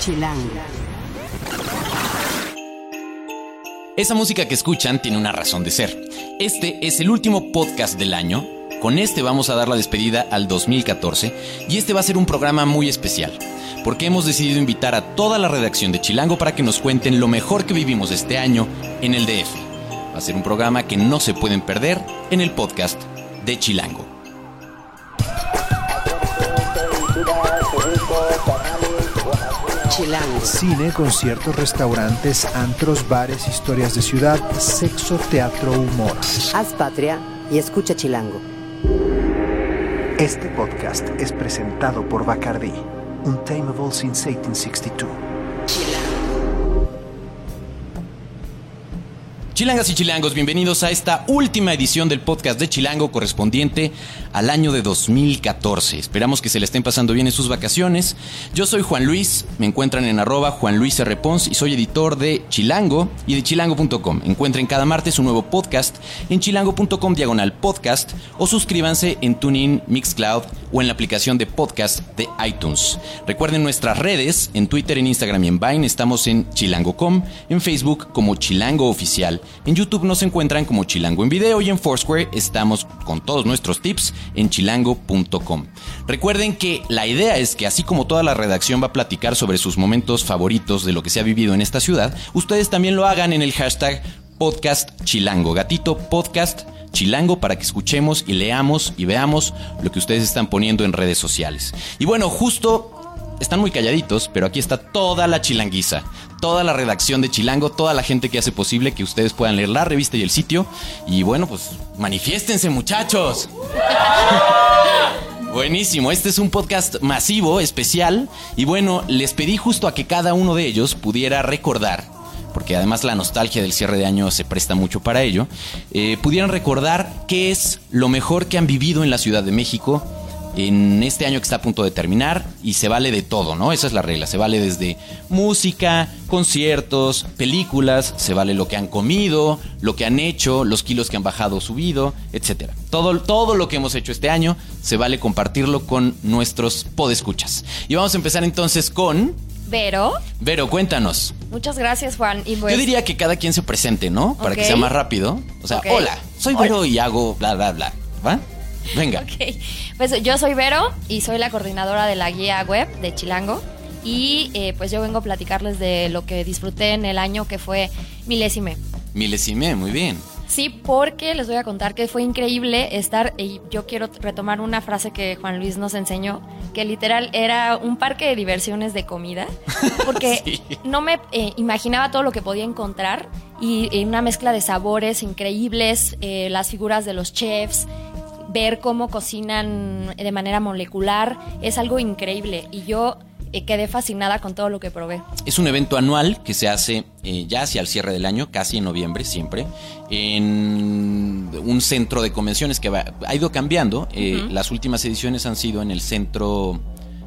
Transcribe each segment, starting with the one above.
Chilango. Esa música que escuchan tiene una razón de ser. Este es el último podcast del año. Con este vamos a dar la despedida al 2014 y este va a ser un programa muy especial, porque hemos decidido invitar a toda la redacción de Chilango para que nos cuenten lo mejor que vivimos este año en el DF. Va a ser un programa que no se pueden perder en el podcast de Chilango. Chilango. Cine, conciertos, restaurantes, antros, bares, historias de ciudad, sexo, teatro, humor. Haz patria y escucha Chilango. Este podcast es presentado por Bacardi, Untamable since 1862. Chilangas y chilangos, bienvenidos a esta última edición del podcast de Chilango correspondiente al año de 2014. Esperamos que se le estén pasando bien en sus vacaciones. Yo soy Juan Luis, me encuentran en arroba Juan Luis R. Pons y soy editor de Chilango y de chilango.com. Encuentren cada martes un nuevo podcast en chilango.com diagonal podcast o suscríbanse en TuneIn, Mixcloud o en la aplicación de podcast de iTunes. Recuerden nuestras redes, en Twitter, en Instagram y en Vine estamos en chilango.com, en Facebook como Chilango Oficial, en YouTube nos encuentran como Chilango en Video y en Foursquare estamos con todos nuestros tips en chilango.com. Recuerden que la idea es que así como toda la redacción va a platicar sobre sus momentos favoritos de lo que se ha vivido en esta ciudad, ustedes también lo hagan en el hashtag podcast chilango, gatito podcast chilango para que escuchemos y leamos y veamos lo que ustedes están poniendo en redes sociales. Y bueno, justo están muy calladitos, pero aquí está toda la chilanguiza, toda la redacción de Chilango, toda la gente que hace posible que ustedes puedan leer la revista y el sitio. Y bueno, pues manifiéstense muchachos. Buenísimo, este es un podcast masivo, especial, y bueno, les pedí justo a que cada uno de ellos pudiera recordar, porque además la nostalgia del cierre de año se presta mucho para ello, eh, pudieran recordar qué es lo mejor que han vivido en la Ciudad de México en este año que está a punto de terminar y se vale de todo, ¿no? Esa es la regla, se vale desde música, conciertos, películas, se vale lo que han comido, lo que han hecho, los kilos que han bajado o subido, etcétera. Todo, todo lo que hemos hecho este año se vale compartirlo con nuestros podescuchas. Y vamos a empezar entonces con Vero. Vero, cuéntanos. Muchas gracias, Juan. Y pues, Yo diría que cada quien se presente, ¿no? Para que sea más rápido. O sea, hola, soy Hola. Vero y hago bla bla bla, ¿va? Venga. Ok. Pues yo soy Vero y soy la coordinadora de la guía web de Chilango. Y eh, pues yo vengo a platicarles de lo que disfruté en el año que fue milésime. Milesime, muy bien. Sí, porque les voy a contar que fue increíble estar, y yo quiero retomar una frase que Juan Luis nos enseñó, que literal era un parque de diversiones de comida, porque Sí. no me eh, imaginaba todo lo que podía encontrar y una mezcla de sabores increíbles, eh, las figuras de los chefs, ver cómo cocinan de manera molecular, es algo increíble y yo eh, quedé fascinada con todo lo que probé. Es un evento anual que se hace eh, ya hacia el cierre del año, casi en noviembre siempre, en un centro de convenciones que va- ha ido cambiando. Eh, Las últimas ediciones han sido en el centro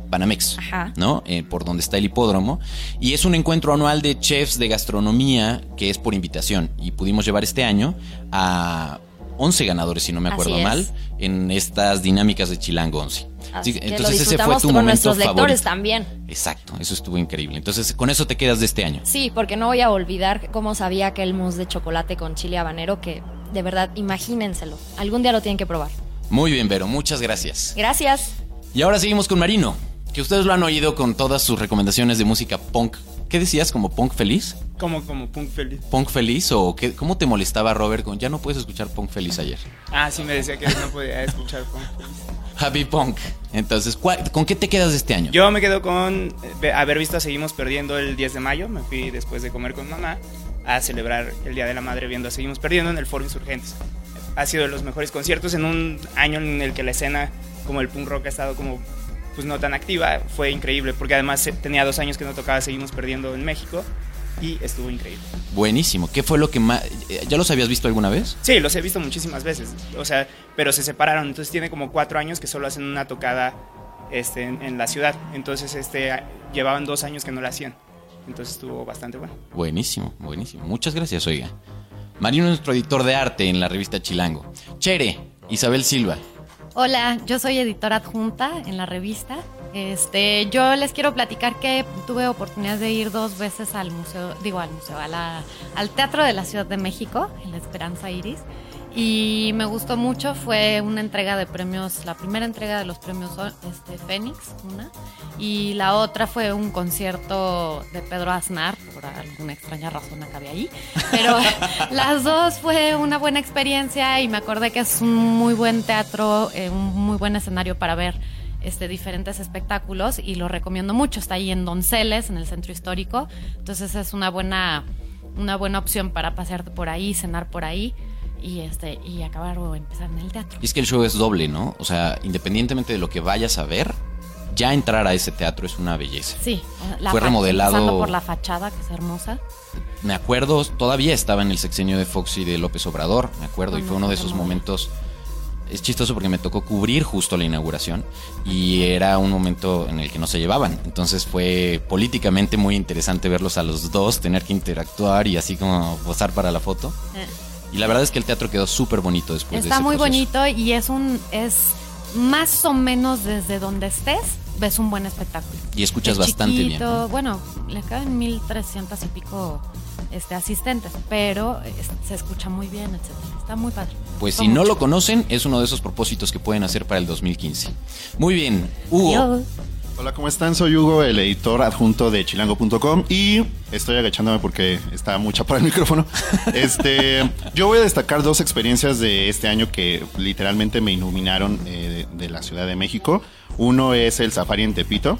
Banamex, Ajá. ¿no? Eh, por donde está el hipódromo. Y es un encuentro anual de chefs de gastronomía que es por invitación. Y pudimos llevar este año a 11 ganadores, si no me acuerdo mal, en estas dinámicas de Chilango 11. Así Así que, lo entonces ese fue tu con momento nuestros lectores favorito. también. Exacto, eso estuvo increíble. Entonces, con eso te quedas de este año. Sí, porque no voy a olvidar cómo sabía aquel mousse de chocolate con chile habanero que de verdad imagínenselo. Algún día lo tienen que probar. Muy bien, Vero, muchas gracias. Gracias. Y ahora seguimos con Marino, que ustedes lo han oído con todas sus recomendaciones de música punk. ¿Qué decías? ¿Como punk feliz? Como, como punk feliz. ¿Punk feliz? ¿O qué, cómo te molestaba Robert con ya no puedes escuchar punk feliz ayer? Ah, sí me decía que no podía escuchar punk feliz. Happy Punk. Entonces, ¿cuál- ¿con qué te quedas de este año? Yo me quedo con eh, haber visto a Seguimos Perdiendo el 10 de mayo. Me fui después de comer con mamá a celebrar el Día de la Madre viendo a Seguimos Perdiendo en el Foro Insurgentes. Ha sido de los mejores conciertos en un año en el que la escena como el punk rock ha estado como pues no tan activa. Fue increíble porque además eh, tenía dos años que no tocaba Seguimos Perdiendo en México y estuvo increíble. Buenísimo. ¿Qué fue lo que más... eh, ¿Ya los habías visto alguna vez? Sí, los he visto muchísimas veces. O sea, pero se separaron. Entonces tiene como cuatro años que solo hacen una tocada este, en, en la ciudad. Entonces este, llevaban dos años que no la hacían. Entonces estuvo bastante bueno. Buenísimo, buenísimo. Muchas gracias, oiga. Marino es nuestro editor de arte en la revista Chilango. Chere, Isabel Silva. Hola, yo soy editora adjunta en la revista. Este, yo les quiero platicar que tuve oportunidad de ir dos veces al museo, digo al museo, a la- al Teatro de la Ciudad de México, en la Esperanza Iris, y me gustó mucho. Fue una entrega de premios, la primera entrega de los premios este, Fénix, una, y la otra fue un concierto de Pedro Aznar, por alguna extraña razón acabé ahí. Pero las dos fue una buena experiencia y me acordé que es un muy buen teatro, eh, un muy buen escenario para ver este, diferentes espectáculos y lo recomiendo mucho. Está ahí en Donceles, en el centro histórico. Entonces es una buena, una buena opción para pasearte por ahí, cenar por ahí y, este, y acabar o empezar en el teatro. Y es que el show es doble, ¿no? O sea, independientemente de lo que vayas a ver, ya entrar a ese teatro es una belleza. Sí, la Fue remodelado- por la fachada, que es hermosa. Me acuerdo, todavía estaba en el sexenio de Fox y de López Obrador, me acuerdo, y fue uno de esos momentos. Es chistoso porque me tocó cubrir justo la inauguración y era un momento en el que no se llevaban. Entonces fue políticamente muy interesante verlos a los dos, tener que interactuar y así como posar para la foto. Eh. Y la verdad es que el teatro quedó súper bonito después de Está ese muy proceso. bonito y es un es más o menos desde donde estés ves un buen espectáculo. Y escuchas Es bastante bien. Bueno, le caben 1300 y pico este asistentes, pero es- se escucha muy bien, etcétera. Está muy padre. Pues si no lo conocen, es uno de esos propósitos que pueden hacer para el 2015. Muy bien, Hugo. Adiós. Hola, ¿cómo están? Soy Hugo, el editor adjunto de chilango.com y estoy agachándome porque está mucha para el micrófono. Este, yo voy a destacar dos experiencias de este año que literalmente me iluminaron eh, de, la Ciudad de México. Uno es el Safari en Tepito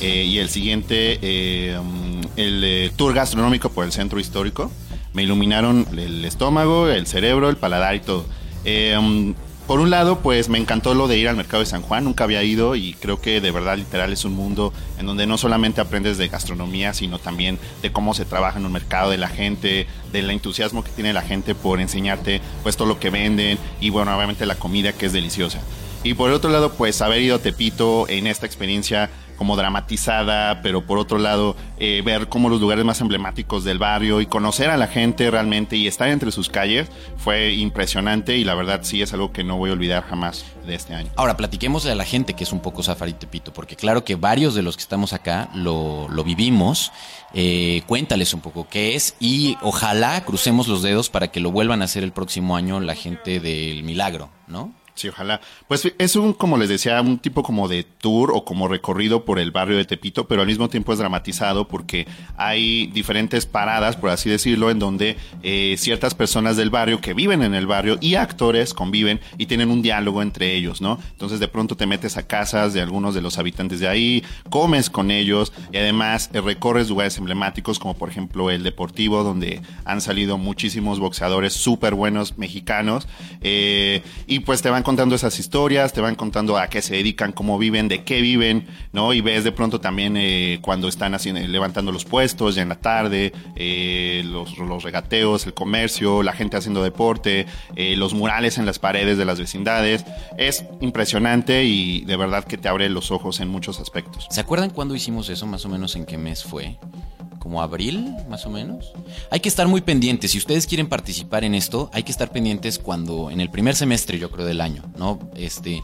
eh, y el siguiente eh, um, el tour gastronómico por el centro histórico. Me iluminaron el estómago, el cerebro, el paladar y todo. Um, por un lado, pues me encantó lo de ir al mercado de San Juan, nunca había ido y creo que de verdad literal es un mundo en donde no solamente aprendes de gastronomía, sino también de cómo se trabaja en un mercado, de la gente, del entusiasmo que tiene la gente por enseñarte pues todo lo que venden y bueno, obviamente la comida que es deliciosa. Y por otro lado, pues haber ido a Tepito en esta experiencia como dramatizada, pero por otro lado, eh, ver como los lugares más emblemáticos del barrio y conocer a la gente realmente y estar entre sus calles fue impresionante y la verdad sí es algo que no voy a olvidar jamás de este año. Ahora, platiquemos a la gente que es un poco Safari Tepito, porque claro que varios de los que estamos acá lo, lo vivimos. Eh, cuéntales un poco qué es y ojalá crucemos los dedos para que lo vuelvan a hacer el próximo año la gente del Milagro, ¿no? Sí, ojalá. Pues es un, como les decía, un tipo como de tour o como recorrido por el barrio de Tepito, pero al mismo tiempo es dramatizado porque hay diferentes paradas, por así decirlo, en donde eh, ciertas personas del barrio que viven en el barrio y actores conviven y tienen un diálogo entre ellos, ¿no? Entonces de pronto te metes a casas de algunos de los habitantes de ahí, comes con ellos y además eh, recorres lugares emblemáticos como por ejemplo el Deportivo, donde han salido muchísimos boxeadores súper buenos mexicanos eh, y pues te van contando esas historias, te van contando a qué se dedican, cómo viven, de qué viven, ¿no? Y ves de pronto también eh, cuando están haciendo, levantando los puestos ya en la tarde, eh, los, los regateos, el comercio, la gente haciendo deporte, eh, los murales en las paredes de las vecindades. Es impresionante y de verdad que te abre los ojos en muchos aspectos. ¿Se acuerdan cuándo hicimos eso? Más o menos en qué mes fue. Como abril, más o menos. Hay que estar muy pendientes. Si ustedes quieren participar en esto, hay que estar pendientes cuando, en el primer semestre, yo creo, del año, ¿no? Este,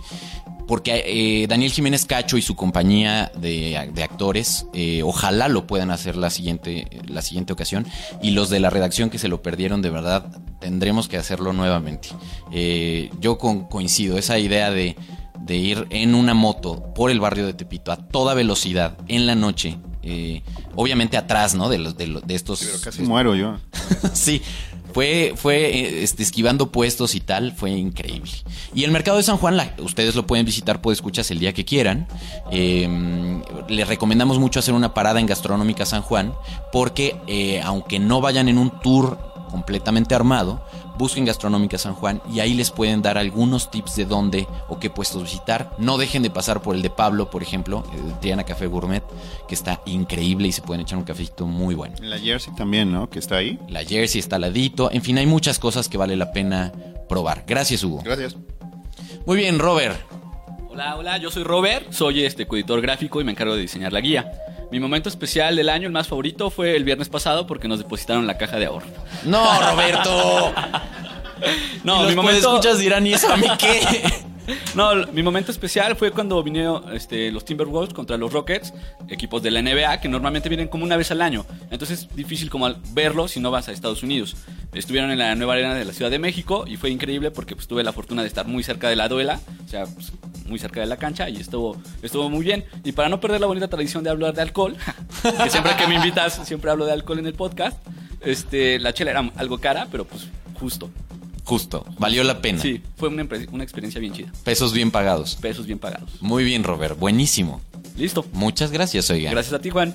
porque eh, Daniel Jiménez Cacho y su compañía de, de actores, eh, ojalá lo puedan hacer la siguiente, la siguiente ocasión. Y los de la redacción que se lo perdieron, de verdad, tendremos que hacerlo nuevamente. Eh, yo coincido, esa idea de, de ir en una moto por el barrio de Tepito a toda velocidad en la noche. Eh, obviamente atrás, ¿no? De los de, los- de estos. Pero casi muero yo. sí. Fue, fue este, esquivando puestos y tal, fue increíble. Y el mercado de San Juan, la- ustedes lo pueden visitar, puede escuchas el día que quieran. Eh, les recomendamos mucho hacer una parada en Gastronómica San Juan, porque eh, aunque no vayan en un tour completamente armado, busquen Gastronómica San Juan y ahí les pueden dar algunos tips de dónde o qué puestos visitar. No dejen de pasar por el de Pablo, por ejemplo, el Triana Café Gourmet, que está increíble y se pueden echar un cafecito muy bueno. En la Jersey también, ¿no? Que está ahí. La jersey está al ladito. En fin, hay muchas cosas que vale la pena probar. Gracias, Hugo. Gracias. Muy bien, Robert. Hola, hola, yo soy Robert, soy este coeditor gráfico y me encargo de diseñar la guía. Mi momento especial del año, el más favorito, fue el viernes pasado porque nos depositaron la caja de ahorro. No, Roberto. No, mi momento, escuchas dirán, ¿y eso a mí qué? No, mi momento especial fue cuando vinieron este, los Timberwolves contra los Rockets, equipos de la NBA que normalmente vienen como una vez al año. Entonces es difícil como verlo si no vas a Estados Unidos. Estuvieron en la nueva arena de la Ciudad de México y fue increíble porque pues, tuve la fortuna de estar muy cerca de la duela, o sea, pues, muy cerca de la cancha y estuvo, estuvo muy bien. Y para no perder la bonita tradición de hablar de alcohol, que siempre que me invitas siempre hablo de alcohol en el podcast, este, la chela era algo cara, pero pues justo. Justo, valió la pena. Sí, fue una, experiencia bien chida. Pesos bien pagados. Pesos bien pagados. Muy bien, Robert. Buenísimo. Listo. Muchas gracias, oiga. Gracias a ti, Juan.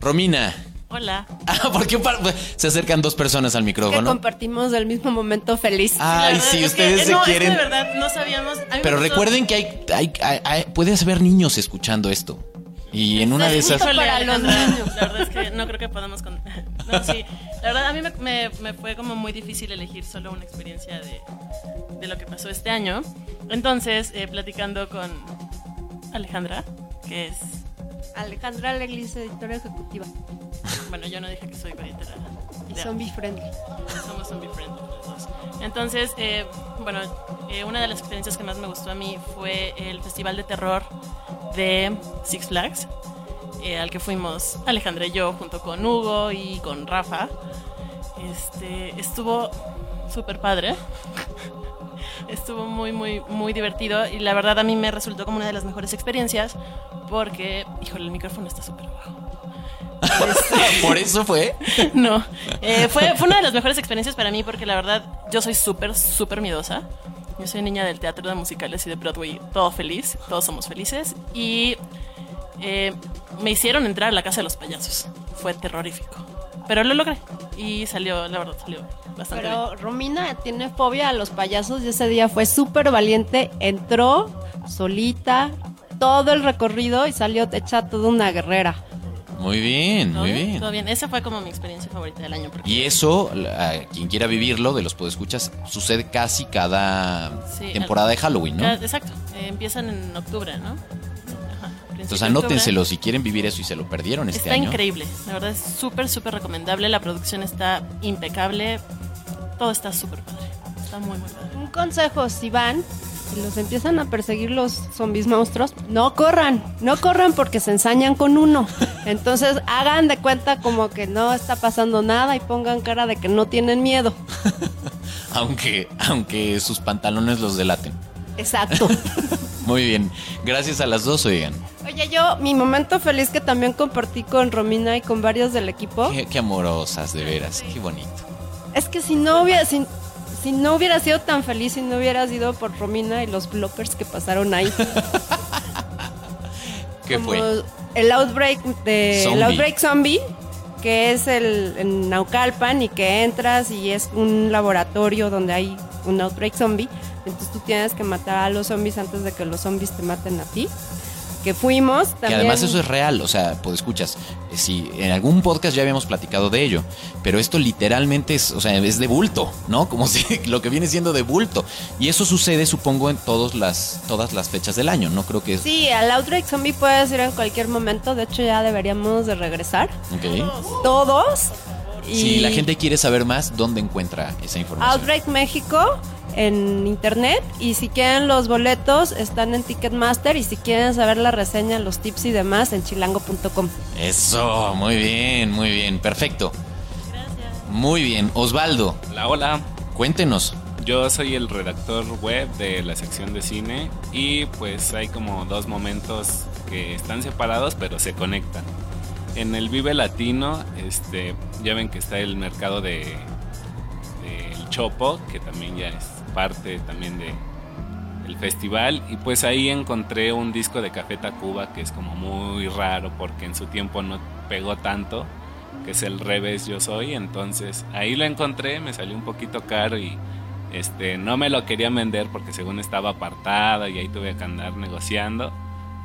Romina. Hola. Ah, ¿por qué par- se acercan dos personas al Que micrófono? compartimos el mismo momento feliz. Ay, sí, es que- ustedes se no, es que quieren. de verdad no sabíamos. Pero recuerden que hay, hay, hay- hay- puedes haber niños escuchando esto. Y en una de esas. Híjole, Para los niños. La verdad es que no creo que podamos. con- No, sí. La verdad, a mí me, me- me fue como muy difícil elegir solo una experiencia de, de lo que pasó este año. Entonces, eh, platicando con Alejandra, que es. Alejandra Leglis, editora ejecutiva. Bueno, yo no dije que soy editora. Y zombie friendly. Somos zombie friendly. Entonces, eh, bueno, eh, una de las experiencias que más me gustó a mí fue el festival de terror de Six Flags, eh, al que fuimos Alejandra y yo junto con Hugo y con Rafa. Este, estuvo súper padre. Estuvo muy, muy, muy divertido y la verdad a mí me resultó como una de las mejores experiencias porque, híjole, el micrófono está súper bajo. Por eso fue. No, eh, fue, fue una de las mejores experiencias para mí porque la verdad yo soy súper, súper miedosa. Yo soy niña del teatro de musicales y de Broadway, todo feliz, todos somos felices. Y eh, me hicieron entrar a la casa de los payasos. Fue terrorífico. Pero lo logré y salió, la verdad, salió bastante Pero Romina tiene fobia a los payasos y ese día fue súper valiente. Entró solita todo el recorrido y salió hecha toda una guerrera. Muy bien, bien. ¿Todo muy bien? bien. Todo bien. Esa fue como mi experiencia favorita del año. Y eso, a quien quiera vivirlo, de los podescuchas, sucede casi cada Sí, temporada de Halloween, ¿no? Cada- Exacto. Eh, empiezan en octubre, ¿no? Entonces anótenselo si quieren vivir eso y se lo perdieron este Está año. increíble, la verdad es súper, súper recomendable. La producción está impecable, todo está súper padre. Está muy, muy padre. Un consejo, si van y los empiezan a perseguir los zombies monstruos, no corran, no corran porque se ensañan con uno. Entonces hagan de cuenta como que no está pasando nada y pongan cara de que no tienen miedo. Aunque, aunque sus pantalones los delaten. Exacto. Muy bien. Gracias a las dos, oigan. Oye, yo, mi momento feliz que también compartí con Romina y con varios del equipo, Qué, qué amorosas, de veras. Qué bonito. es que si no hubiera, si, si no hubiera sido tan feliz, si no hubiera sido por Romina y los bloopers que pasaron ahí. ¿Qué como fue? El outbreak de Zombie. el outbreak zombie, que es el en Naucalpan y que entras y es un laboratorio donde hay un outbreak zombie. Entonces tú tienes que matar a los zombies antes de que los zombies te maten a ti. Que fuimos Que también. además eso es real, o sea, pues escuchas, si en algún podcast ya habíamos platicado de ello, pero esto literalmente es, o sea, es de bulto, ¿no? Como si lo que viene siendo de bulto. Y eso sucede, supongo, en todas las, todas las fechas del año, no creo que... Sí, al outbreak zombie puedes ir en cualquier momento. De hecho, ya deberíamos de regresar. Ok. Todos. Y Si la gente quiere saber más, ¿dónde encuentra esa información? Outbreak México en internet y si quieren los boletos están en Ticketmaster y si quieren saber la reseña, los tips y demás en chilango.com. Eso, muy bien, muy bien, perfecto. Muy bien, Osvaldo, Hola, hola. cuéntenos. Yo soy el redactor web de la sección de cine y pues hay como dos momentos que están separados pero se conectan. En el Vive Latino, este, ya ven que está el mercado de del Chopo, que también ya es parte también de el festival. Y pues ahí encontré un disco de Café Tacuba que es como muy raro porque en su tiempo no pegó tanto que es el revés yo soy. Entonces ahí lo encontré me salió un poquito caro y este no me lo querían vender porque según estaba apartado y ahí tuve que andar negociando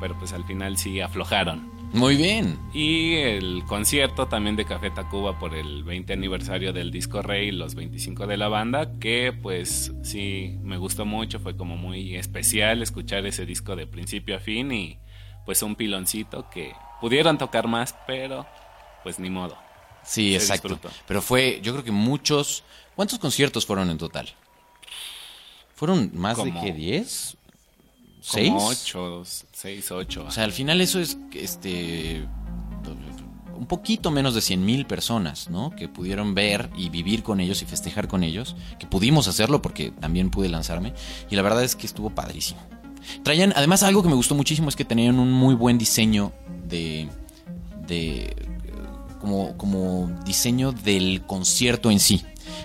pero pues al final sí aflojaron Muy bien. y el concierto también de Café Tacuba por el 20 aniversario del disco Rey, los 25 de la banda, que pues sí me gustó mucho, fue como muy especial escuchar ese disco de principio a fin y pues un piloncito que pudieron tocar más, pero pues ni modo. Sí, Se exacto. disfrutó. Pero fue, yo creo que muchos... ¿Cuántos conciertos fueron en total? ¿Fueron más Como- de que 10? ¿Seis? Como ocho, seis, ocho. O sea, al final eso es este un poquito menos de 100 mil personas, ¿no? Que pudieron ver y vivir con ellos y festejar con ellos, que pudimos hacerlo porque también pude lanzarme y la verdad es que estuvo padrísimo. Traían, además algo que me gustó muchísimo es que tenían un muy buen diseño de, de como, como diseño del concierto en sí.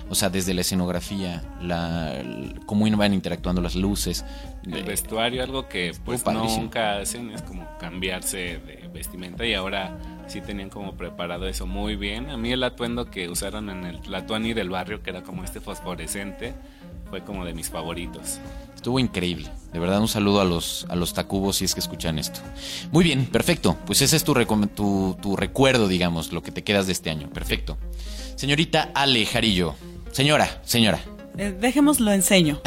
O sea, desde la escenografía, la, cómo iban interactuando las luces. El vestuario, algo que pues nunca hacen, es como cambiarse de vestimenta y ahora sí tenían como preparado eso muy bien. A mí el atuendo que usaron en el Tlatuani del barrio, que era como este fosforescente, fue como de mis favoritos. Estuvo increíble. De verdad, un saludo a los, a los tacubos si es que escuchan esto. Muy bien, perfecto. Pues ese es tu, tu recuerdo, digamos, lo que te quedas de este año. Perfecto. Señorita Ale Jarillo. Señora, señora. Eh, dejémoslo enseño.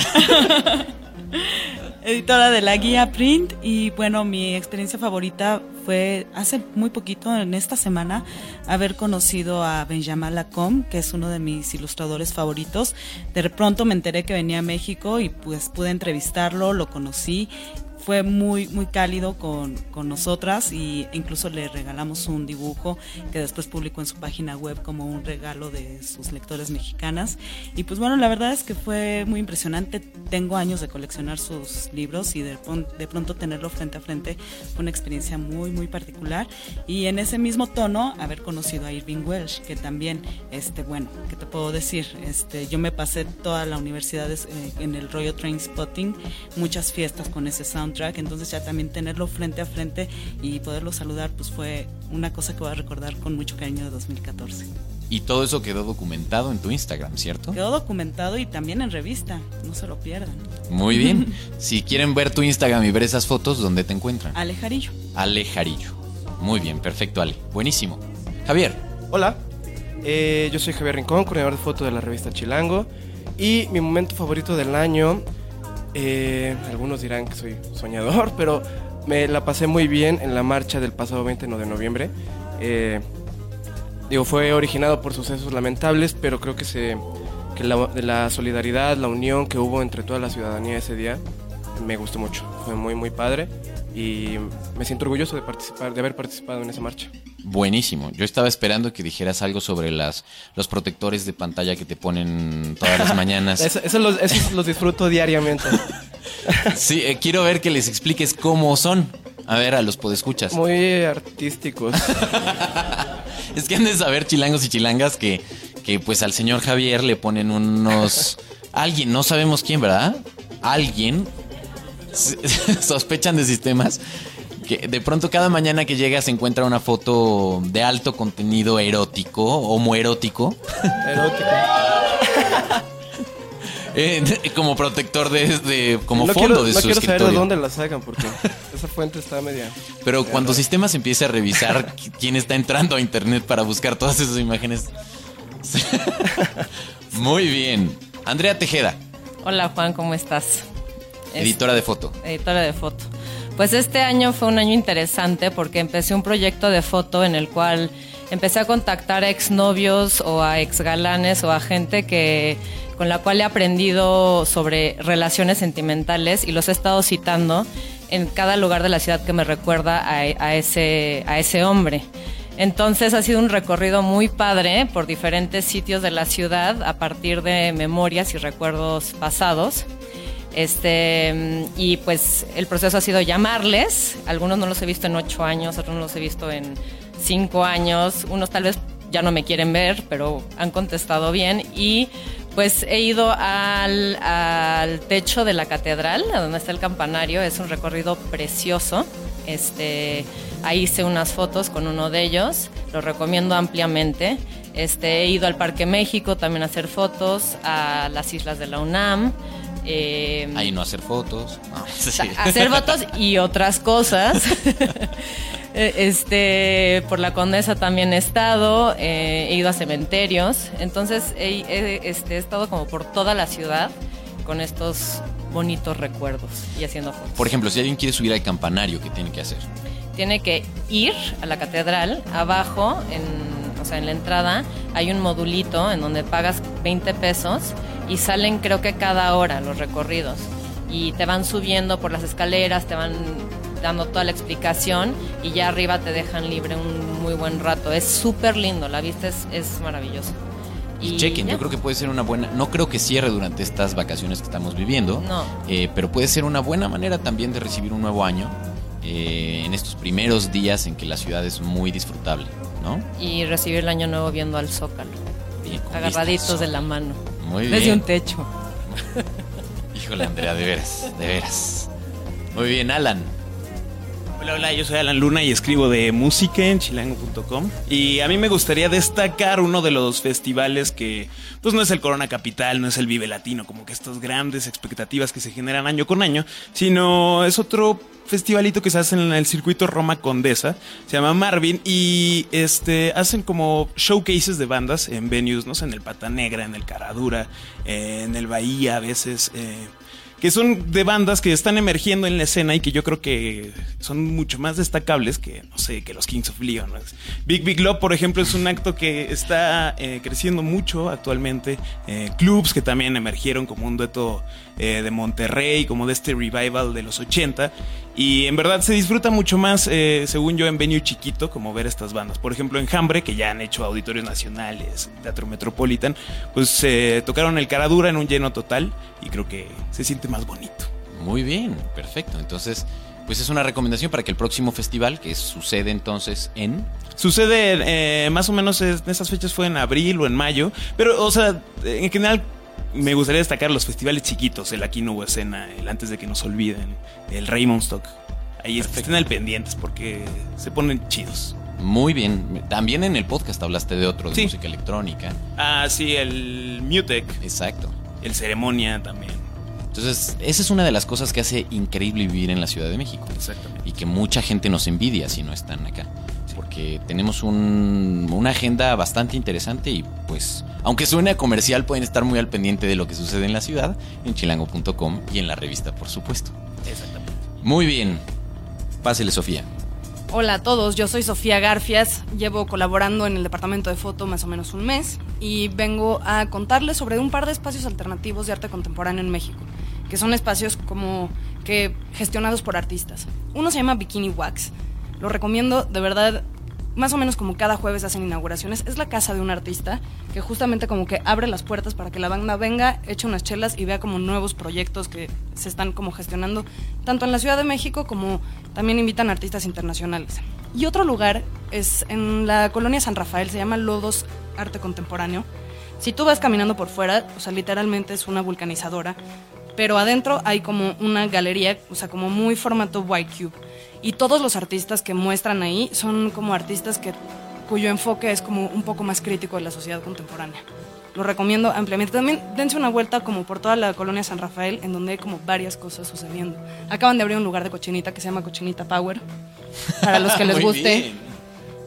Editora de la guía Print y bueno, mi experiencia favorita fue hace muy poquito, en esta semana, haber conocido a Benjamin Lacombe, que es uno de mis ilustradores favoritos. De pronto me enteré que venía a México y pues pude entrevistarlo, lo conocí. Fue muy, muy cálido con, con nosotras y incluso le regalamos un dibujo que después publicó en su página web como un regalo de sus lectores mexicanas. Y pues bueno, la verdad es que fue muy impresionante. Tengo años de coleccionar sus libros y de, de pronto tenerlo frente a frente fue una experiencia muy, muy particular. Y en ese mismo tono, haber conocido a Irving Welsh, que también, este, bueno, ¿qué te puedo decir? Este, yo me pasé toda la universidad eh, en el Royal Train Spotting, muchas fiestas con ese soundtrack, entonces ya también tenerlo frente a frente y poderlo saludar, pues fue una cosa que voy a recordar con mucho cariño de 2014. Y todo eso quedó documentado en tu Instagram, ¿cierto? Quedó documentado y también en revista, no se lo pierdan. Muy bien. si quieren ver tu Instagram y ver esas fotos, ¿dónde te encuentran? Ale Jarillo. Ale Jarillo. Muy bien, perfecto, Ale. Buenísimo. Javier. Hola, eh, yo soy Javier Rincón, coordinador de foto de la revista Chilango. Y mi momento favorito del año, eh, algunos dirán que soy soñador, pero me la pasé muy bien en la marcha del pasado 20 de noviembre. Eh, digo, fue originado por sucesos lamentables, pero creo que, se, que la, de la solidaridad, la unión que hubo entre toda la ciudadanía ese día, me gustó mucho. Fue muy, muy padre y me siento orgulloso de, participar, de haber participado en esa marcha. Buenísimo. Yo estaba esperando que dijeras algo sobre las, los protectores de pantalla que te ponen todas las mañanas. Eso, eso los, esos los disfruto diariamente. Sí, eh, quiero ver que les expliques cómo son. A ver, a los podescuchas. Muy artísticos. Es que han de saber chilangos y chilangas que, que pues al señor Javier le ponen unos... Alguien, no sabemos quién, ¿verdad? Alguien. Sospechan de sistemas. Que de pronto cada mañana que llega se encuentra una foto de alto contenido erótico, homoerótico. Erótico. eh, como protector de, de- como no fondo quiero, de no su quiero saber de dónde la sacan porque esa fuente está media. Pero cuando sistemas empiece a revisar qui- quién está entrando a internet para buscar todas esas imágenes. Muy bien. Andrea Tejeda, Hola Juan, ¿cómo estás? Editora de foto. editora de foto. Pues este año fue un año interesante porque empecé un proyecto de foto en el cual empecé a contactar a exnovios o a exgalanes o a gente que con la cual he aprendido sobre relaciones sentimentales y los he estado citando en cada lugar de la ciudad que me recuerda a, a ese, a ese hombre. Entonces ha sido un recorrido muy padre por diferentes sitios de la ciudad a partir de memorias y recuerdos pasados. Este, y pues el proceso ha sido llamarles. Algunos no los he visto en ocho años, otros no los he visto en cinco años. Unos tal vez ya no me quieren ver, pero han contestado bien. Y pues he ido al, al techo de la catedral, a donde está el campanario. Es un recorrido precioso. Este, ahí hice unas fotos con uno de ellos. Lo recomiendo ampliamente. Este, he ido al Parque México también a hacer fotos, a las islas de la UNAM. Eh, Ahí no hacer fotos. No, sí. hacer fotos y otras cosas. Eh, Este, por la Condesa también he estado, eh, he ido a cementerios, entonces he, he- este, he estado como por toda la ciudad con estos bonitos recuerdos y haciendo fotos. Por ejemplo, si alguien quiere subir al campanario, ¿qué tiene que hacer? Tiene que ir a la catedral, abajo, en, o sea, en la entrada, hay un modulito en donde pagas 20 pesos y salen creo que cada hora los recorridos. y te van subiendo por las escaleras, te van dando toda la explicación y ya arriba te dejan libre un muy buen rato. Es súper lindo, la vista es, es maravillosa. Y chequen, ya. yo creo que puede ser una buena. No creo que cierre durante estas vacaciones que estamos viviendo. No. eh, pero puede ser una buena manera también de recibir un nuevo año eh, en estos primeros días en que la ciudad es muy disfrutable, ¿no? Y recibir el año nuevo viendo al zócalo. Bien, Agarraditos de la mano. Muy Desde bien. un techo. Híjole, Andrea, de veras, de veras. Muy bien, Alan. Hola, hola, yo soy Alan Luna y escribo de música en chilango.com. Y a mí me gustaría destacar uno de los festivales que, pues no es el Corona Capital, no es el Vive Latino, como que estas grandes expectativas que se generan año con año, sino es otro festivalito que se hace en el circuito Roma Condesa, se llama Marvin y este hacen como showcases de bandas en venues, no sé, en el Pata Negra, en el Caradura, en el Bahía a veces. eh, que son de bandas que están emergiendo en la escena y que yo creo que son mucho más destacables que, no sé, que los Kings of Leon. Big Big Love, por ejemplo, es un acto que está eh, creciendo mucho actualmente. Eh, clubs que también emergieron como un dueto eh, de Monterrey, como de este revival de los 80. Y en verdad se disfruta mucho más, eh, según yo, en venue chiquito, como ver estas bandas. Por ejemplo, en Hambre, que ya han hecho auditorios nacionales, Teatro Metropolitan, pues eh, tocaron el Caradura en un lleno total y creo que se siente más bonito. Muy bien, perfecto. Entonces, pues es una recomendación para que el próximo festival, que sucede entonces en... Sucede eh, más o menos en esas fechas fue en abril o en mayo, pero o sea, en general me gustaría destacar los festivales chiquitos, el Aquí no hubo escena, el Antes de que nos olviden, el Raymondstock. Ahí es- estén al pendientes porque se ponen chidos. Muy bien. También en el podcast hablaste de otro, de Sí. música electrónica. Ah, sí, el Mutec. Exacto. El Ceremonia también. Entonces, esa es una de las cosas que hace increíble vivir en la Ciudad de México. Exactamente. Y que mucha gente nos envidia si no están acá. Porque tenemos un- una agenda bastante interesante y pues, aunque suene a comercial, pueden estar muy al pendiente de lo que sucede en la ciudad, en chilango.com y en la revista, por supuesto. Exactamente. Muy bien. Pásele, Sofía. Hola a todos, yo soy Sofía Garfias, llevo colaborando en el departamento de foto más o menos un mes y vengo a contarles sobre un par de espacios alternativos de arte contemporáneo en México, que son espacios como que gestionados por artistas. Uno se llama Bikini Wax, lo recomiendo de verdad, más o menos como cada jueves hacen inauguraciones, es la casa de un artista que justamente como que abre las puertas para que la banda venga, eche unas chelas y vea como nuevos proyectos que se están como gestionando tanto en la Ciudad de México como también invitan artistas internacionales. Y otro lugar es en la colonia San Rafael, se llama Lodos Arte Contemporáneo. Si tú vas caminando por fuera, o sea, literalmente es una vulcanizadora, pero adentro hay como una galería, o sea, como muy formato White Cube. Y todos los artistas que muestran ahí son como artistas que, cuyo enfoque es como un poco más crítico de la sociedad contemporánea. Lo recomiendo ampliamente. También dense una vuelta como por toda la colonia San Rafael, en donde hay como varias cosas sucediendo. Acaban de abrir un lugar de cochinita que se llama Cochinita Power, para los que les guste.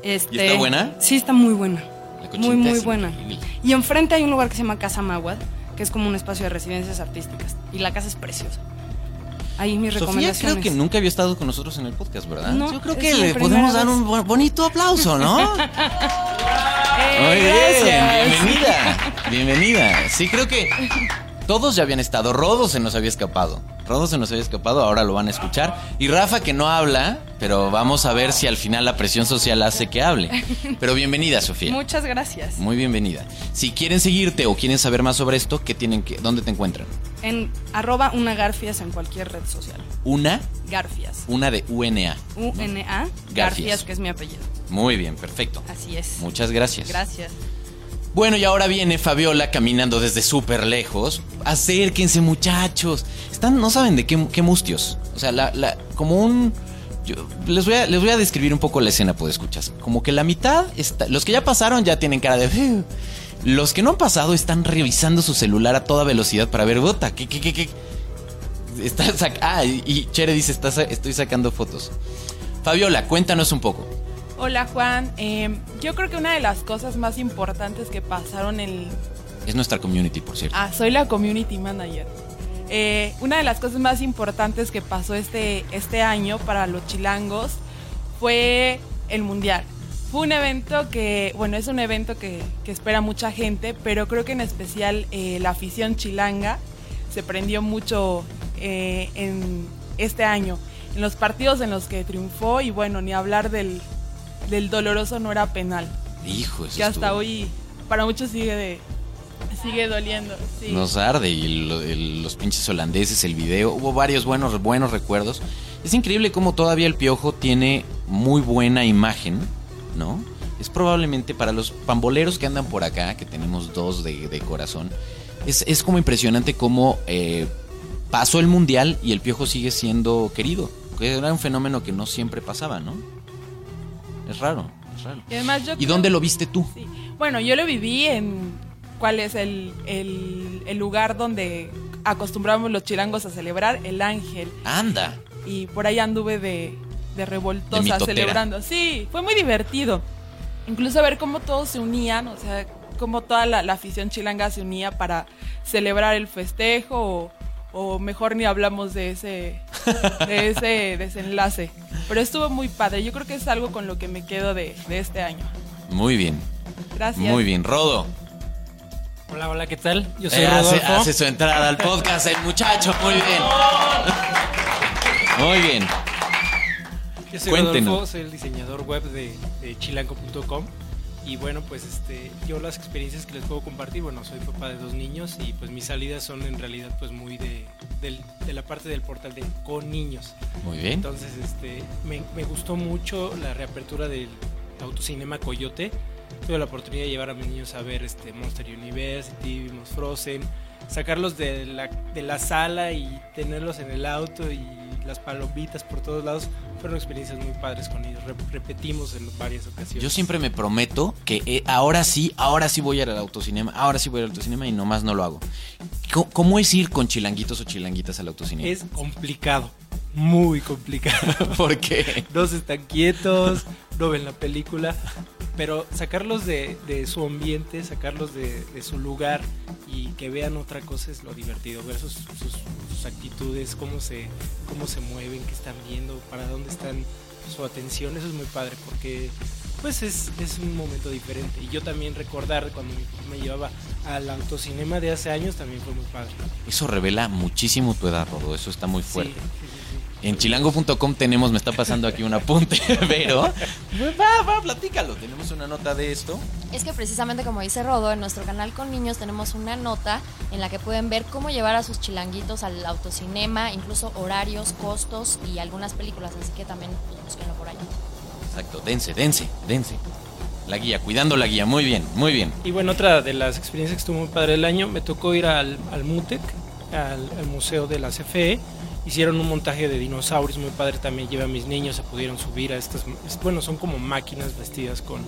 Este, ¿Y está buena? Sí, está muy buena. La Muy, muy buena. increíble. Y enfrente hay un lugar que se llama Casa Maguad, que es como un espacio de residencias artísticas. Y la casa es preciosa. Ahí mis Sofía recomendaciones. creo que nunca había estado con nosotros en el podcast, ¿verdad? No, Yo creo que le podemos dar un bonito aplauso, ¿no? Eh, Muy bien, gracias. bienvenida, bienvenida. Sí, creo que todos ya habían estado. Rodo se nos había escapado. Rodo se nos había escapado, ahora lo van a escuchar. Y Rafa que no habla, pero vamos a ver si al final la presión social hace que hable. Pero bienvenida, Sofía. Muchas gracias. Muy bienvenida. Si quieren seguirte o quieren saber más sobre esto, ¿qué tienen que, ¿dónde te encuentran? En arroba una garfias en cualquier red social. Una, Garfias. una de UNA. U-N-A. Garfias. Garfias, que es mi apellido. Muy bien, perfecto. Así es. Muchas gracias. Gracias. Bueno, y ahora viene Fabiola caminando desde súper lejos. Acérquense, muchachos. Están, no saben de qué, qué mustios. O sea, la, la- como un. yo- les, voy a, les voy a describir un poco la escena, pues escuchas. Como que la mitad está. Los que ya pasaron ya tienen cara de. Los que no han pasado están revisando su celular a toda velocidad para ver, bota, ¿qué, qué, qué, qué? Está ah, y Chere dice, "Está estoy sacando fotos. Fabiola, cuéntanos un poco. Hola Juan, Eh, yo creo que una de las cosas más importantes que pasaron en... Es nuestra community, por cierto. Ah, soy la community manager. Eh, una de las cosas más importantes que pasó este, este año para los chilangos fue el Mundial. Fue un evento que, bueno, es un evento que, que espera mucha gente, pero creo que en especial eh, la afición chilanga se prendió mucho eh, en este año, en los partidos en los que triunfó y bueno, ni hablar del, del doloroso no era penal, Hijo, eso que hasta estuvo- hoy para muchos sigue de sigue doliendo. Sí. Nos arde y lo- el- los pinches holandeses, el video, hubo varios buenos, buenos recuerdos. Es increíble cómo todavía el Piojo tiene muy buena imagen, ¿no? Es probablemente para los pamboleros que andan por acá, que tenemos dos de, de corazón, es, es como impresionante cómo eh, pasó el Mundial y el Piojo sigue siendo querido. Que era un fenómeno que no siempre pasaba, ¿no? Es raro, es raro. Y además yo ¿Y creo- dónde lo viste tú? Bueno, yo lo viví en cuál es el, el- el lugar donde acostumbramos los chilangos a celebrar, el Ángel. Anda. Y por ahí anduve de, de revoltosa celebrando. Sí, fue muy divertido. Incluso ver cómo todos se unían, o sea, cómo toda la, la afición chilanga se unía para celebrar el festejo o, o mejor ni hablamos de ese, de ese desenlace. Pero estuvo muy padre. Yo creo que es algo con lo que me quedo de, de este año. Muy bien. Gracias. Muy bien. Rodo. Hola, hola, ¿qué tal? Yo soy Eh, hace, Rodolfo. hace su entrada al podcast el muchacho, muy bien. Muy bien. Yo soy Cuéntenos. Rodolfo, soy el diseñador web de, de chilanco.com y bueno, pues este, yo las experiencias que les puedo compartir, bueno, soy papá de dos niños y pues mis salidas son en realidad pues muy de, de la parte del portal de con niños. Muy bien. Entonces, este, me, me gustó mucho la reapertura del autocinema Coyote. Tuve la oportunidad de llevar a mis niños a ver este Monster University, vimos Frozen, sacarlos de la, de la sala y tenerlos en el auto y las palomitas por todos lados. Fueron experiencias muy padres con ellos. Re- repetimos en varias ocasiones. Yo siempre me prometo que eh, ahora sí, ahora sí voy a ir al autocinema, ahora sí voy al autocinema y nomás no lo hago. ¿Cómo, cómo es ir con chilanguitos o chilanguitas al autocinema? Es complicado, muy complicado. ¿Por qué? No se están quietos, no ven la película, pero sacarlos de, de su ambiente, sacarlos de, de su lugar y que vean otra cosa es lo divertido, ver sus, sus- sus actitudes, cómo se, cómo se mueven, qué están viendo, para dónde están su atención, eso es muy padre porque pues es, es un momento diferente. Y yo también recordar cuando mi papá me llevaba al autocinema de hace años también fue muy padre. Eso revela muchísimo tu edad, Rodo. Eso está muy fuerte. En chilango.com tenemos, me está pasando aquí un apunte, pero va, va, platícalo. Tenemos una nota de esto. Es que precisamente como dice Rodo, en nuestro canal con niños tenemos una nota en la que pueden ver cómo llevar a sus chilanguitos al autocinema, incluso horarios, costos y algunas películas, así que también pues, búsquenlo por ahí. Exacto, dense, dense, dense. La guía, cuidando la guía. Muy bien, muy bien. Y bueno, otra de las experiencias que estuvo muy padre el año, me tocó ir al, al MUTEC, al, al museo de la CFE. Hicieron un montaje de dinosaurios muy padre también. Llevé a mis niños, se pudieron subir a estas. es- Bueno, son como máquinas vestidas con,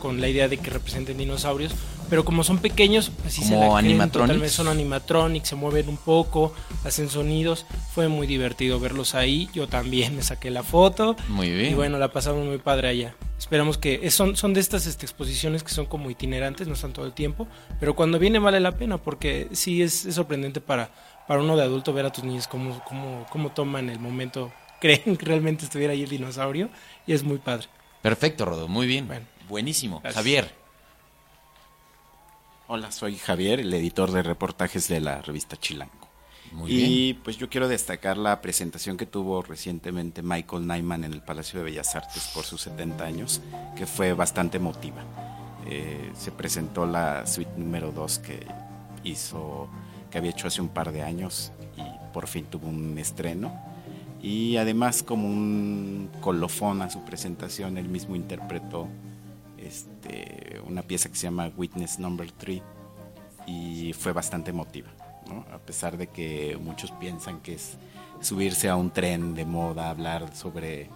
con la idea de que representen dinosaurios. Pero como son pequeños, pues sí se ¿Como la animatronics? totalmente. Son animatronics, se mueven un poco, hacen sonidos. Fue muy divertido verlos ahí. Yo también me saqué la foto. Muy bien. Y bueno, la pasamos muy padre allá. Esperamos que son, son de estas este, exposiciones que son como itinerantes, no están todo el tiempo, pero cuando viene vale la pena porque sí es, es sorprendente para, para uno de adulto ver a tus niños cómo, cómo, cómo toman el momento, creen que realmente estuviera ahí el dinosaurio y es muy padre. Perfecto, Rodo. Muy bien. Buenísimo. Gracias. Javier. Hola, soy Javier, el editor de reportajes de la revista Chilango. Muy y pues yo quiero destacar la presentación que tuvo recientemente Michael Nyman en el Palacio de Bellas Artes por sus 70 años, que fue bastante emotiva. Eh, se presentó la suite número 2 que hizo, que había hecho hace un par de años y por fin tuvo un estreno. Y además como un colofón a su presentación, él mismo interpretó este, una pieza que se llama Witness Number 3 y fue bastante emotiva, ¿no? A pesar de que muchos piensan que es subirse a un tren de moda, hablar sobre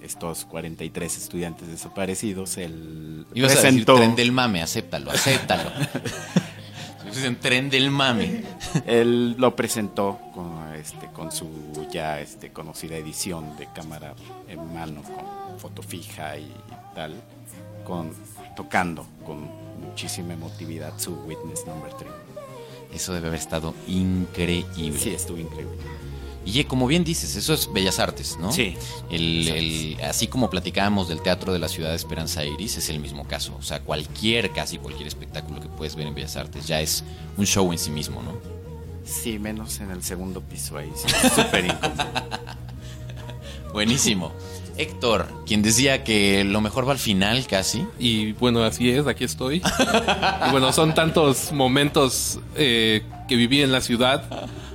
estos 43 estudiantes desaparecidos, él Ibas a decir presentó tren del mame, acéptalo, acéptalo. Es un tren del mame. Él lo presentó con, este, con su ya este, conocida edición de cámara en mano, con foto fija y tal, con, tocando con muchísima emotividad su Witness Number 3. Eso debe haber estado increíble. Sí, estuvo increíble. Y como bien dices, eso es Bellas Artes, ¿no? Sí. El, el- así como platicábamos del Teatro de la Ciudad de Esperanza Iris, es el mismo caso. O sea, cualquier, casi cualquier espectáculo que puedes ver en Bellas Artes ya es un show en sí mismo, ¿no? Sí, menos en el segundo piso ahí. sí, Súper incómodo. Buenísimo. Héctor, quien decía que lo mejor va al final casi. Y bueno, así es, aquí estoy. y bueno, son tantos momentos eh, que viví en la ciudad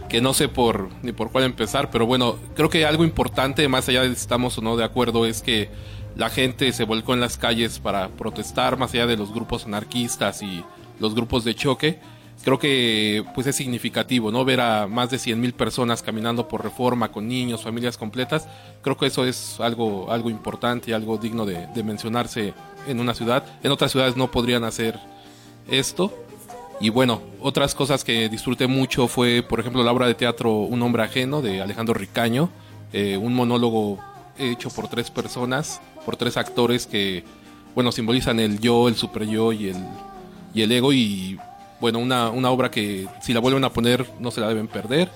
que no sé por ni por cuál empezar, pero bueno, creo que algo importante, más allá de si estamos o no de acuerdo, es que la gente se volcó en las calles para protestar, más allá de los grupos anarquistas y los grupos de choque. Creo que pues es significativo, ¿no? Ver a más de 100 mil personas caminando por reforma con niños, familias completas. Creo que eso es algo, algo importante y algo digno de, de mencionarse en una ciudad. En otras ciudades no podrían hacer esto. Y bueno, otras cosas que disfruté mucho fue, por ejemplo, la obra de teatro Un hombre ajeno de Alejandro Ricaño, eh, un monólogo hecho por tres personas, por tres actores que, bueno, simbolizan el yo, el super yo y el, y el ego y, bueno, una, una obra que si la vuelven a poner no se la deben perder.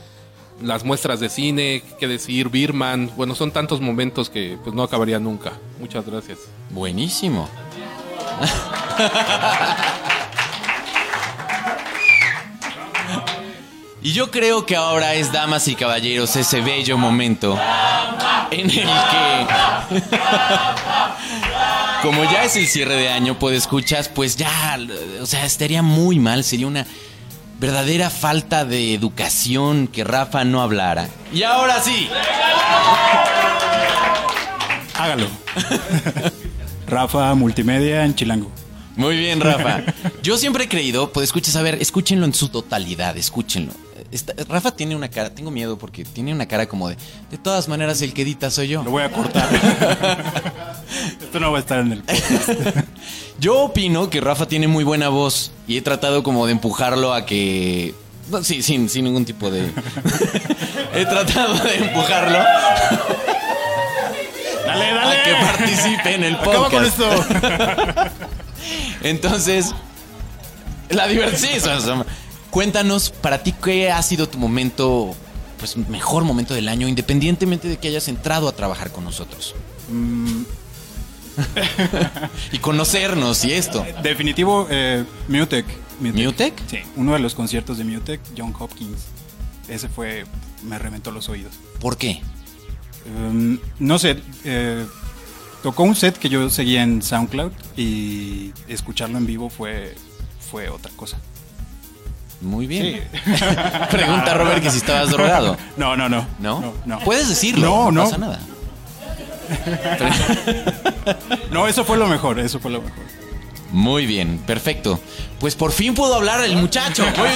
Las muestras de cine, qué decir, Birman, bueno, son tantos momentos que pues no acabaría nunca. Muchas gracias. Buenísimo. Y yo creo que ahora es, damas y caballeros, ese bello momento en el que, como ya es el cierre de año, pues escuchas, pues ya, o sea, estaría muy mal, sería una verdadera falta de educación que Rafa no hablara. Y ahora sí. Hágalo. Rafa Multimedia en Chilango. Muy bien, Rafa. Yo siempre he creído, pues escuches, a ver, escúchenlo en su totalidad, escúchenlo. Rafa tiene una cara, tengo miedo porque tiene una cara como de, de todas maneras el que edita soy yo. Lo voy a cortar. Esto no va a estar en el podcast. Yo opino que Rafa tiene muy buena voz y he tratado como de empujarlo a que... no, sí, sin, sin ningún tipo de... he tratado de empujarlo Dale, a que participe en el Acaba podcast. con esto. Entonces, la diversión. Cuéntanos, para ti, ¿qué ha sido tu momento, pues mejor momento del año, independientemente de que hayas entrado a trabajar con nosotros? Mm, y conocernos y esto. Definitivo, eh, Mutec. ¿Mutec? Sí, uno de los conciertos de Mutec, John Hopkins. Ese fue, me reventó los oídos. ¿Por qué? Um, no sé, eh, tocó un set que yo seguía en SoundCloud y escucharlo en vivo fue, fue otra cosa. Muy bien. Sí. Pregunta a Robert que si estabas drogado. No, no, no. ¿No? no. Puedes decirlo, No, no, no. pasa nada. No, eso fue lo mejor, eso fue lo mejor. Muy bien, perfecto. Pues por fin pudo hablar el muchacho. Muy bien.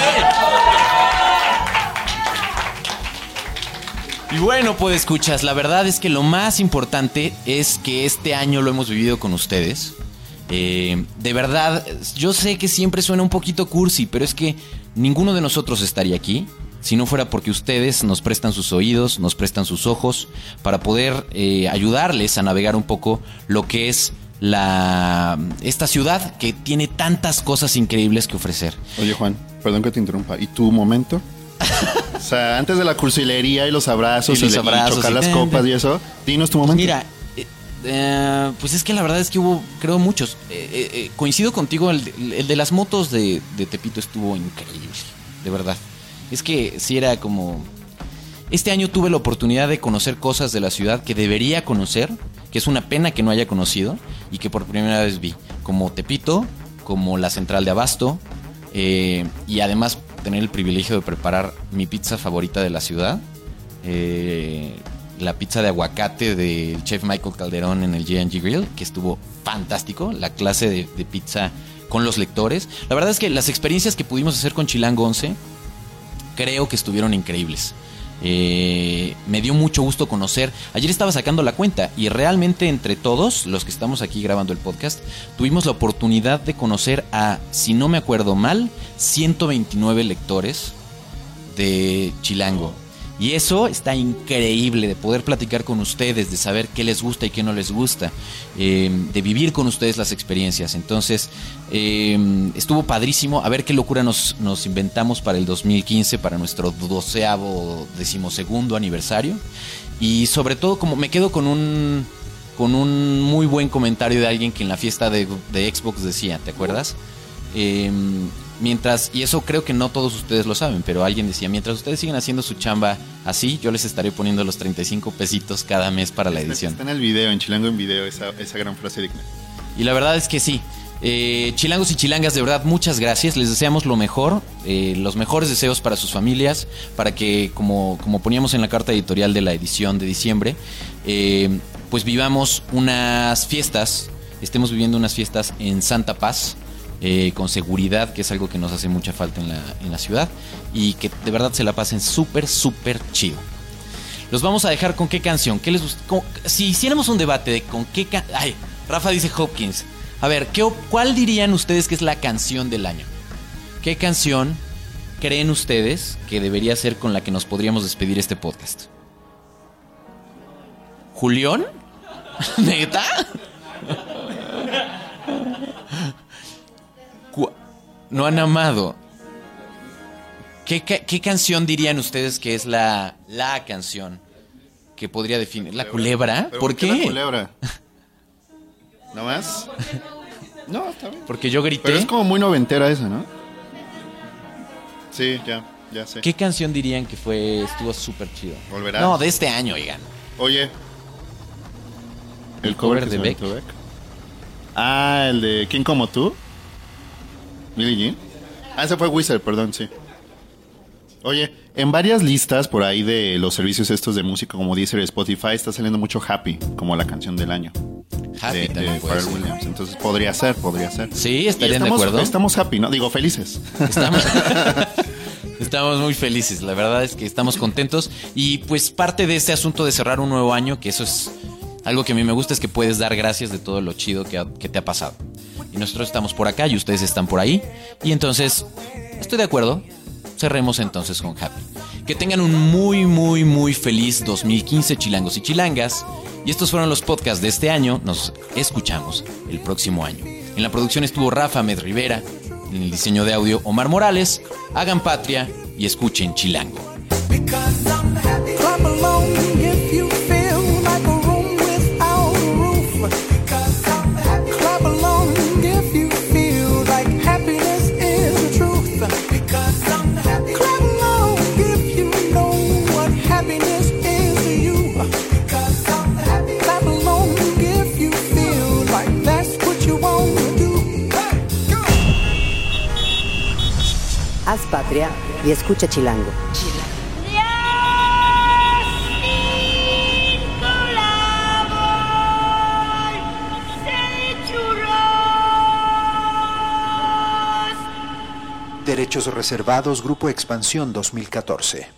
Y bueno, pues escuchas, la verdad es que lo más importante es que este año lo hemos vivido con ustedes. Eh, de verdad, yo sé que siempre suena un poquito cursi, pero es que ninguno de nosotros estaría aquí si no fuera porque ustedes nos prestan sus oídos, nos prestan sus ojos, para poder eh, ayudarles a navegar un poco lo que es la esta ciudad que tiene tantas cosas increíbles que ofrecer. Oye, Juan, perdón que te interrumpa. ¿Y tu momento? o sea, antes de la cursilería y los abrazos Y los le- y abrazos chocar y- las copas y eso, dinos tu momento. Mira, eh, pues es que la verdad es que hubo, creo, muchos. Eh, eh, coincido contigo, el, de- el de las motos de, de Tepito estuvo increíble, de verdad. Es que sí era como... Este año tuve la oportunidad de conocer cosas de la ciudad que debería conocer, que es una pena que no haya conocido y que por primera vez vi, como Tepito, como la central de Abasto, y además tener el privilegio de preparar mi pizza favorita de la ciudad, eh, la pizza de aguacate del chef Michael Calderón en el G&G Grill, que estuvo fantástico, la clase de, de pizza con los lectores. La verdad es que las experiencias que pudimos hacer con Chilango 11 creo que estuvieron increíbles. Eh, me dio mucho gusto conocer. Ayer estaba sacando la cuenta y realmente entre todos los que estamos aquí grabando el podcast tuvimos la oportunidad de conocer a, si no me acuerdo mal, 129 lectores de Chilango. Y eso está increíble de poder platicar con ustedes, de saber qué les gusta y qué no les gusta, eh, de vivir con ustedes las experiencias. Entonces, eh, estuvo padrísimo. A ver qué locura nos, nos inventamos para el 2015, para nuestro doceavo, decimosegundo aniversario. Y sobre todo, como me quedo con un, con un muy buen comentario de alguien que en la fiesta de, de Xbox decía, ¿te acuerdas? Eh, mientras, y eso creo que no todos ustedes lo saben, pero alguien decía, mientras ustedes siguen haciendo su chamba así, yo les estaré poniendo los 35 pesitos cada mes para la edición. Está en el video, en Chilango en video, esa, esa gran frase digna. Y la verdad es que sí. Eh, chilangos y chilangas, de verdad, muchas gracias. Les deseamos lo mejor, eh, los mejores deseos para sus familias, para que, como, como poníamos en la carta editorial de la edición de diciembre, eh, pues vivamos unas fiestas, estemos viviendo unas fiestas en Santa Paz, eh, con seguridad, que es algo que nos hace mucha falta en la, en la ciudad, y que de verdad se la pasen súper, súper chido. Los vamos a dejar con qué canción. ¿Qué les si hiciéramos un debate de con qué ca- Ay, Rafa dice Hopkins. A ver, ¿qué, ¿cuál dirían ustedes que es la canción del año? ¿Qué canción creen ustedes que debería ser con la que nos podríamos despedir este podcast? ¿Julión? ¿Neta? No han amado. ¿Qué, ca- qué canción dirían ustedes que es la, la canción que podría definir? ¿La culebra? ¿Pero ¿Por qué? la culebra? ¿No más? No, está bien. Porque yo grité. Pero es como muy noventera esa, ¿no? Sí, ya, ya sé. ¿Qué canción dirían que fue estuvo súper chido? ¿Volverás? No, de este año, oigan. Oye. El cover de Beck. Ah, el de ¿Quién como tú? Billie Jean. Ah, ese fue Wizard, perdón, sí. Oye, en varias listas por ahí de los servicios estos de música como Deezer y Spotify está saliendo mucho Happy como la canción del año. Happy de, también de puede Pharrell ser. Williams. Entonces podría ser, podría ser. Sí, estarían de estamos- acuerdo. Estamos happy, ¿no? Digo, felices. Estamos, estamos muy felices, la verdad es que estamos contentos y pues parte de este asunto de cerrar un nuevo año, que eso es algo que a mí me gusta, es que puedes dar gracias de todo lo chido que, ha- que te ha pasado. Nosotros estamos por acá y ustedes están por ahí. Y entonces, estoy de acuerdo, cerremos entonces con Happy. Que tengan un muy, muy, muy feliz 2015 chilangos y chilangas. Y estos fueron los podcasts de este año. Nos escuchamos el próximo año. En la producción estuvo Rafa Med Rivera. En el diseño de audio Omar Morales. Hagan patria y escuchen Chilango. Y escucha Chilango. Derechos reservados, Grupo Expansión 2014.